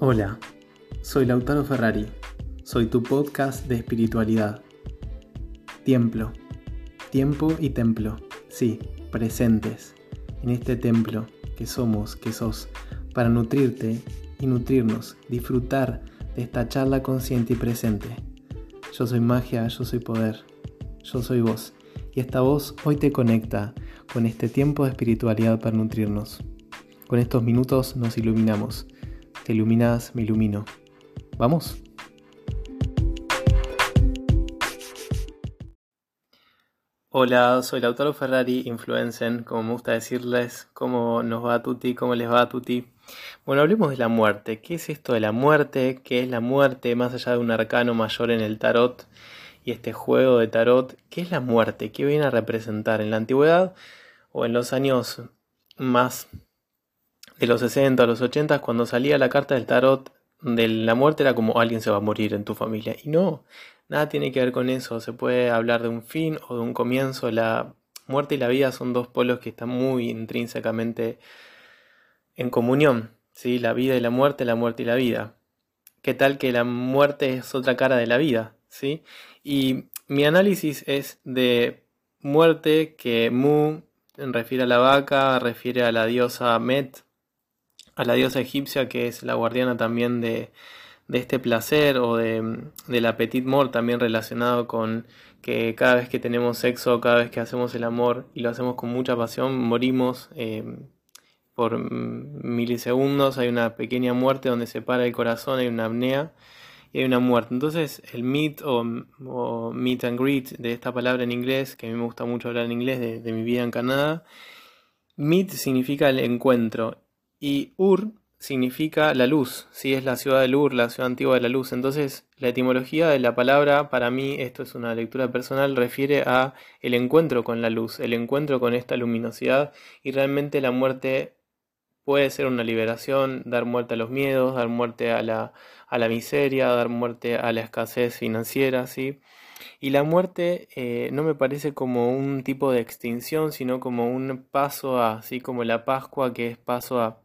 Hola, soy Lautaro Ferrari, soy tu podcast de espiritualidad. Templo, tiempo y templo, sí, presentes. En este templo que somos, que sos, para nutrirte y nutrirnos, disfrutar de esta charla consciente y presente. Yo soy magia, yo soy poder, yo soy vos, y esta voz hoy te conecta con este tiempo de espiritualidad para nutrirnos. Con estos minutos nos iluminamos te iluminas, me ilumino. ¿Vamos? Hola, soy Lautaro Ferrari, influencer, como me gusta decirles, cómo nos va a Tuti, cómo les va a Tuti. Bueno, hablemos de la muerte. ¿Qué es esto de la muerte? ¿Qué es la muerte más allá de un arcano mayor en el tarot y este juego de tarot? ¿Qué es la muerte? ¿Qué viene a representar en la antigüedad o en los años más de los 60 a los 80, cuando salía la carta del tarot de la muerte, era como alguien se va a morir en tu familia. Y no, nada tiene que ver con eso. Se puede hablar de un fin o de un comienzo. La muerte y la vida son dos polos que están muy intrínsecamente en comunión. ¿sí? La vida y la muerte, la muerte y la vida. ¿Qué tal que la muerte es otra cara de la vida? ¿sí? Y mi análisis es de muerte que Mu refiere a la vaca, refiere a la diosa Met, a la diosa egipcia que es la guardiana también de, este placer o de, del appetit mort también relacionado con que cada vez que tenemos sexo, cada vez que hacemos el amor y lo hacemos con mucha pasión, morimos eh, por milisegundos, hay una pequeña muerte donde se para el corazón, hay una apnea y hay una muerte. Entonces el meet o, meet and greet de esta palabra en inglés, que a mí me gusta mucho hablar en inglés de, de mi vida en Canadá, meet significa el encuentro y Ur significa la luz, si es la ciudad de Ur, la ciudad antigua de la luz. Entonces, la etimología de la palabra, para mí, esto es una lectura personal, refiere a el encuentro con la luz, el encuentro con esta luminosidad y realmente la muerte puede ser una liberación, dar muerte a los miedos, dar muerte a la, a la miseria, dar muerte a la escasez financiera, ¿sí? Y la muerte eh, no me parece como un tipo de extinción, sino como un paso a, así como la Pascua que es paso a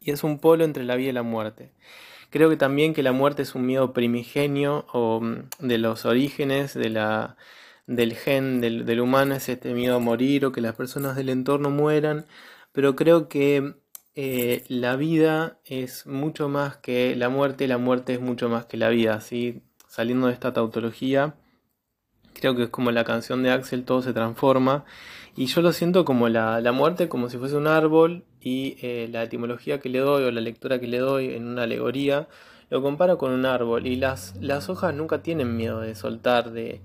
y es un polo entre la vida y la muerte. Creo que también que la muerte es un miedo primigenio o mm, de los orígenes de la, del gen del, humano, es este miedo a morir o que las personas del entorno mueran, pero creo que eh, la vida es mucho más que la muerte, la muerte es mucho más que la vida, ¿sí? saliendo de esta tautología creo que es como la canción de Axel, todo se transforma. Y yo lo siento como la, muerte, como si fuese un árbol, y eh, la etimología que le doy o la lectura que le doy en una alegoría, lo comparo con un árbol. Y las, las hojas nunca tienen miedo de soltar, de,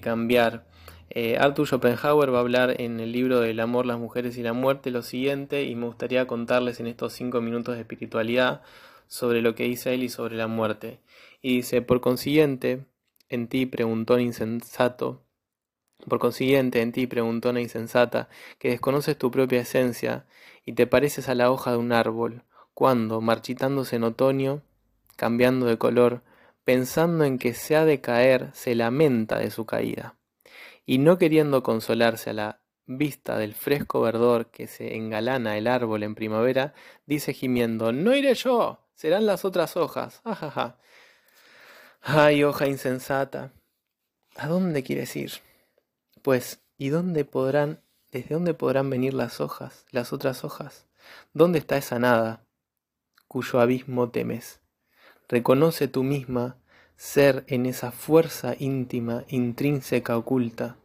cambiar. Eh, Arthur Schopenhauer va a hablar en el libro del amor, las mujeres y la muerte lo siguiente, y me gustaría contarles en estos cinco minutos de espiritualidad sobre lo que dice él y sobre la muerte. Y dice, por consiguiente, en ti, preguntón insensato. Por consiguiente, en ti, preguntona insensata, que desconoces tu propia esencia y te pareces a la hoja de un árbol, cuando, marchitándose en otoño, cambiando de color, pensando en que se ha de caer, se lamenta de su caída, y no queriendo consolarse a la vista del fresco verdor que se engalana el árbol en primavera, dice gimiendo, no iré yo, serán las otras hojas, ajaja. Ay, hoja insensata, ¿a dónde quieres ir? Pues, ¿y dónde podrán, desde dónde podrán venir las hojas, las otras hojas? ¿Dónde está esa nada cuyo abismo temes? Reconoce tú misma ser en esa fuerza íntima, intrínseca, oculta,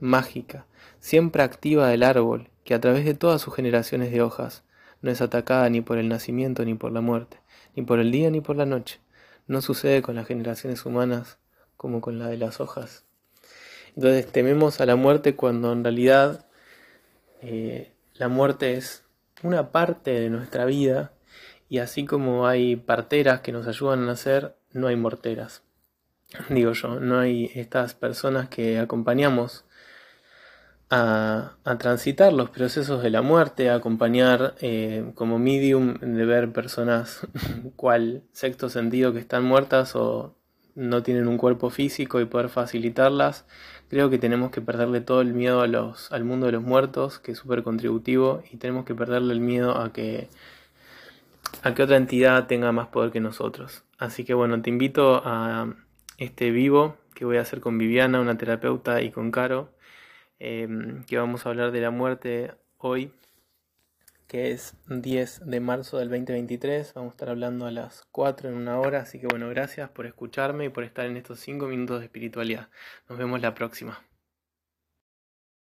mágica, siempre activa del árbol, que a través de todas sus generaciones de hojas no es atacada ni por el nacimiento ni por la muerte, ni por el día ni por la noche no sucede con las generaciones humanas como con la de las hojas. Entonces tememos a la muerte cuando en realidad eh, la muerte es una parte de nuestra vida y así como hay parteras que nos ayudan a nacer, no hay morteras. Digo yo, no hay estas personas que acompañamos a, transitar los procesos de la muerte, a acompañar eh, como medium de ver personas cual sexto sentido que están muertas o no tienen un cuerpo físico y poder facilitarlas. Creo que tenemos que perderle todo el miedo a los, al mundo de los muertos, que es súper contributivo, y tenemos que perderle el miedo a que a que otra entidad tenga más poder que nosotros. Así que bueno, te invito a este vivo que voy a hacer con Viviana, una terapeuta, y con Caro, em, que vamos a hablar de la muerte hoy, que es 10 de marzo del 2023. Vamos a estar hablando a las 4 en una hora, así que bueno, gracias por escucharme y por estar en estos 5 minutos de espiritualidad. Nos vemos la próxima.